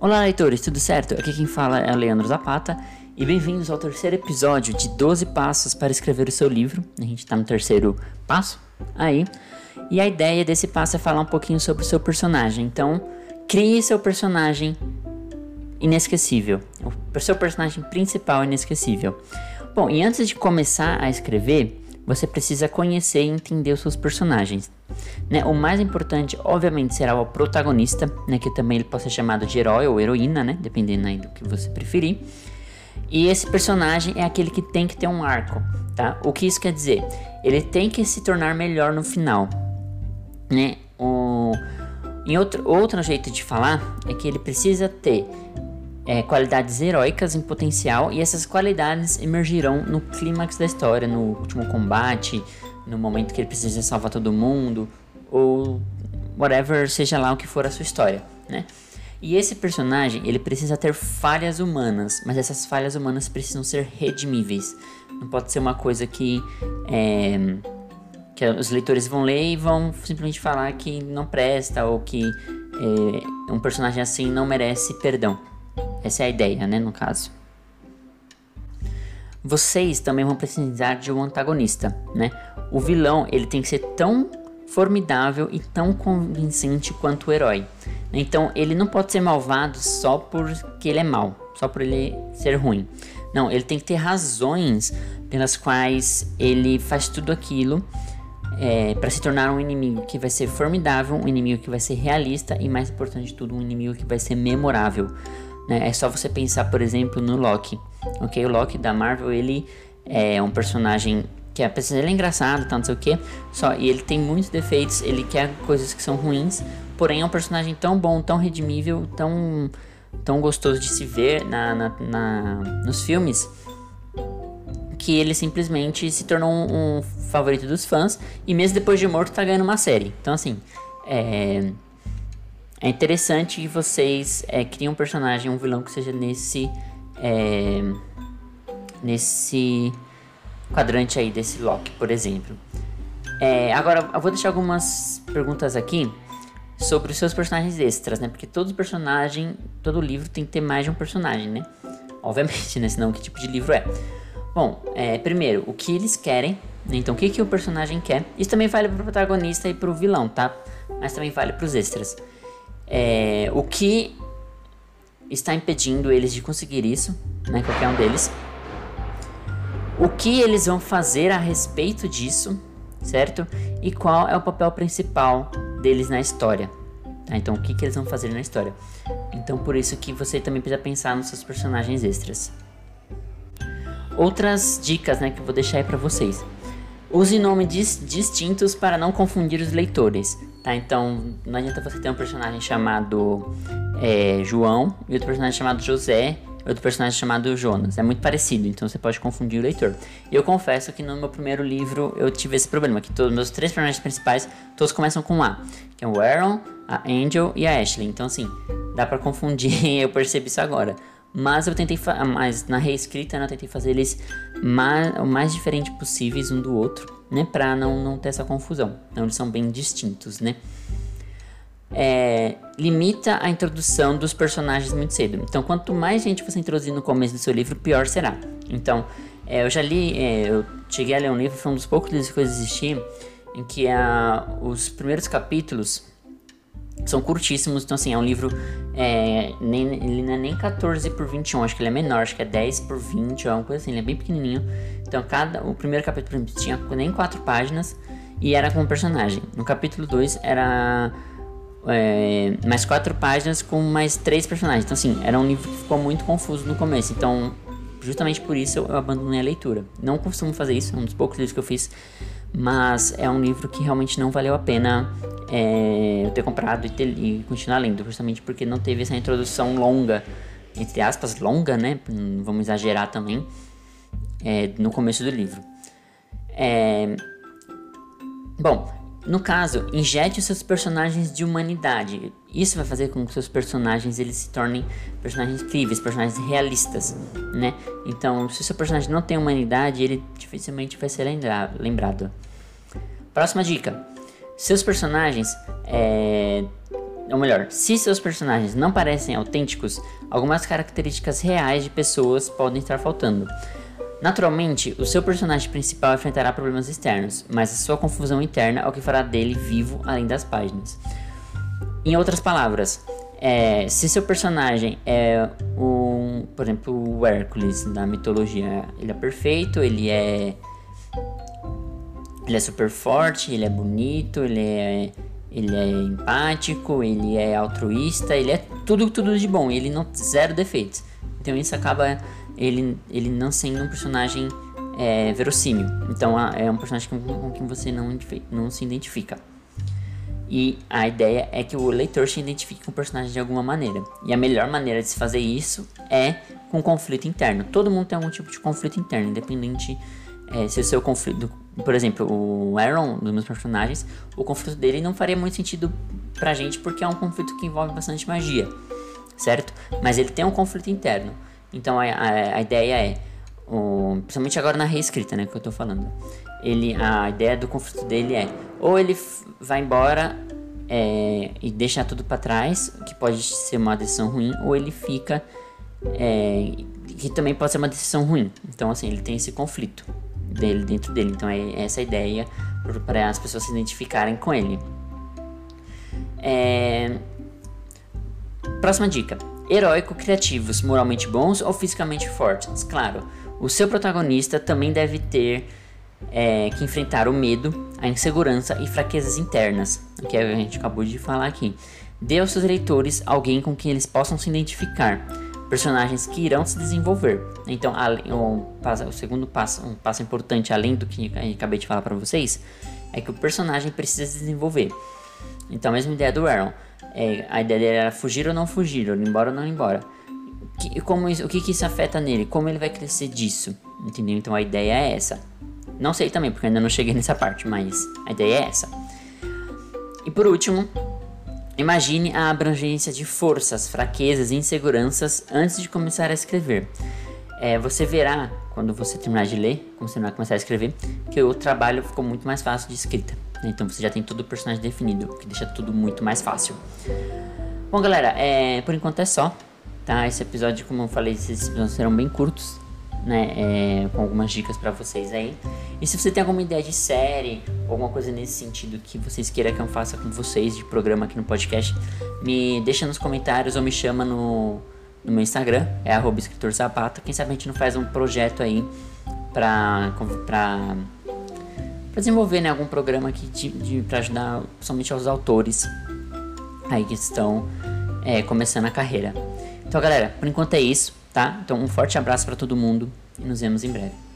Olá, leitores, tudo certo? Aqui quem fala é Leandro Zapata e bem-vindos ao terceiro episódio de 12 Passos para Escrever o Seu Livro. A gente está no terceiro passo aí. E a ideia desse passo é falar um pouquinho sobre o seu personagem. Então, crie seu personagem inesquecível. O seu personagem principal inesquecível. Bom, e antes de começar a escrever, você precisa conhecer e entender os seus personagens. Né? O mais importante, obviamente, será o protagonista, né? que também ele pode ser chamado de herói ou heroína, né? dependendo aí do que você preferir. E esse personagem é aquele que tem que ter um arco, tá? O que isso quer dizer? Ele tem que se tornar melhor no final, né? O... Em outro, outro jeito de falar é que ele precisa ter é, qualidades heróicas em potencial e essas qualidades emergirão no clímax da história, no último combate, no momento que ele precisa salvar todo mundo ou whatever seja lá o que for a sua história, né? E esse personagem, ele precisa ter falhas humanas, mas essas falhas humanas precisam ser redimíveis. Não pode ser uma coisa que é, que os leitores vão ler e vão simplesmente falar que não presta ou que é, um personagem assim não merece perdão. Essa é a ideia, né, no caso. Vocês também vão precisar de um antagonista, né? O vilão, ele tem que ser tão formidável e tão convincente quanto o herói. Então, ele não pode ser malvado só porque ele é mal, só por ele ser ruim. Não, ele tem que ter razões pelas quais ele faz tudo aquilo é, para se tornar um inimigo que vai ser formidável, um inimigo que vai ser realista e, mais importante de tudo, um inimigo que vai ser memorável. Né? É só você pensar, por exemplo, no Loki. Ok, o Loki da Marvel ele é um personagem que de ele é engraçado, tanto não sei o que, só e ele tem muitos defeitos, ele quer coisas que são ruins, porém é um personagem tão bom, tão redimível, tão tão gostoso de se ver na, na, na nos filmes que ele simplesmente se tornou um, um, favorito dos fãs e mesmo depois de morto tá ganhando uma série. Então assim, é é interessante que vocês é, criem um personagem, um vilão que seja nesse. É, nesse quadrante aí desse Loki, por exemplo. É, agora, eu vou deixar algumas perguntas aqui sobre os seus personagens extras, né? Porque todo personagem, todo livro tem que ter mais de um personagem, né? Obviamente, né? Senão, que tipo de livro é? Bom, é, primeiro, o que eles querem, né? Então, o que, que o personagem quer? Isso também vale pro protagonista e pro vilão, tá? Mas também vale pros extras. É, o que está impedindo eles de conseguir isso, né? Qualquer um deles. O que eles vão fazer a respeito disso, certo? E qual é o papel principal deles na história. Tá? Então, o que, que eles vão fazer na história. Então, por isso que você também precisa pensar nos seus personagens extras. Outras dicas né, que eu vou deixar aí para vocês. Use nomes distintos para não confundir os leitores. Tá? Então, não adianta você ter um personagem chamado é, João e outro personagem chamado José outro personagem chamado Jonas. É muito parecido, então você pode confundir o leitor. Eu confesso que no meu primeiro livro eu tive esse problema, que todos meus três personagens principais, todos começam com A. Que é o Aaron, a Angel e a Ashley. Então, assim, dá para confundir, eu percebi isso agora. Mas eu tentei, mas na reescrita, né, eu tentei fazer eles mais, o mais diferente possíveis um do outro né? Para não, não ter essa confusão. Então eles são bem distintos, né? É, limita a introdução dos personagens muito cedo. Então, quanto mais gente você introduzir no começo do seu livro, pior será. Então, é, eu já li, é, eu cheguei a ler um livro, foi um dos poucos livros que eu existi, em que a, os primeiros capítulos são curtíssimos, então assim, é um livro, é, nem, ele não é nem 14 por 21, acho que ele é menor, acho que é 10 por 20, ou alguma coisa assim, ele é bem pequenininho. Então, cada, o primeiro capítulo tinha nem quatro páginas e era com um personagem. No capítulo 2 era é, mais quatro páginas com mais três personagens. Então, assim, era um livro que ficou muito confuso no começo. Então, justamente por isso eu abandonei a leitura. Não costumo fazer isso, é um dos poucos livros que eu fiz, mas é um livro que realmente não valeu a pena é, eu ter comprado e, ter, e continuar lendo, justamente porque não teve essa introdução longa, entre aspas, longa, né? Vamos exagerar também, é, no começo do livro. É, bom, no caso, injete os seus personagens de humanidade. Isso vai fazer com que seus personagens eles se tornem personagens incríveis, personagens realistas, né? Então, se seu personagem não tem humanidade, ele dificilmente vai ser lembrado. Próxima dica: seus personagens é, ou melhor, se seus personagens não parecem autênticos, algumas características reais de pessoas podem estar faltando. Naturalmente, o seu personagem principal enfrentará problemas externos, mas a sua confusão interna é o que fará dele vivo além das páginas. Em outras palavras, é, se seu personagem é um, por exemplo, o Hércules da mitologia, ele é perfeito, ele é ele é super forte, ele é bonito, ele é ele é empático, ele é altruísta, ele é tudo tudo de bom, ele não zero defeitos. Então isso acaba ele, ele não sendo um personagem é, verossímil. Então é um personagem com, com quem você não, não se identifica. E a ideia é que o leitor se identifique com o personagem de alguma maneira. E a melhor maneira de se fazer isso é com conflito interno. Todo mundo tem algum tipo de conflito interno, independente é, se o seu conflito. Por exemplo, o Aaron, dos meus personagens, o conflito dele não faria muito sentido pra gente porque é um conflito que envolve bastante magia, certo? Mas ele tem um conflito interno. Então a, a, a ideia é, o, principalmente agora na reescrita, né, que eu tô falando. Ele, a ideia do conflito dele é ou ele vai embora é, e deixa tudo para trás, que pode ser uma decisão ruim, ou ele fica é, que também pode ser uma decisão ruim. Então assim ele tem esse conflito dele dentro dele. Então é essa ideia para as pessoas se identificarem com ele. É... Próxima dica heróico criativos, moralmente bons ou fisicamente fortes. Claro, o seu protagonista também deve ter é, que enfrentar o medo, a insegurança e fraquezas internas, que a gente acabou de falar aqui. Dê aos seus leitores alguém com quem eles possam se identificar, personagens que irão se desenvolver. Então, o, o segundo passo, um passo importante, além do que acabei de falar para vocês, é que o personagem precisa se desenvolver. Então, a mesma ideia do Aaron. É, a ideia dele era fugir ou não fugir, ou ir embora ou não ir embora. Que, como isso, o que, que isso afeta nele? Como ele vai crescer disso? Entendeu? Então a ideia é essa. Não sei também, porque ainda não cheguei nessa parte, mas a ideia é essa. E por último, imagine a abrangência de forças, fraquezas e inseguranças antes de começar a escrever. É, você verá, quando você terminar de ler, quando você começar a escrever, que o trabalho ficou muito mais fácil de escrita. Então você já tem todo o personagem definido, o que deixa tudo muito mais fácil. Bom, galera, é, por enquanto é só. Tá? Esse episódio, como eu falei, esses episódios serão bem curtos, né? É, com algumas dicas para vocês aí. E se você tem alguma ideia de série, alguma coisa nesse sentido que vocês queiram que eu faça com vocês, de programa aqui no podcast, me deixa nos comentários ou me chama no, no meu Instagram, é arroba escritor Zapata. Quem sabe a gente não faz um projeto aí pra, pra para desenvolver né, algum programa aqui de, de para ajudar somente aos autores aí que estão é, começando a carreira. Então, galera, por enquanto é isso, tá? Então, um forte abraço para todo mundo e nos vemos em breve.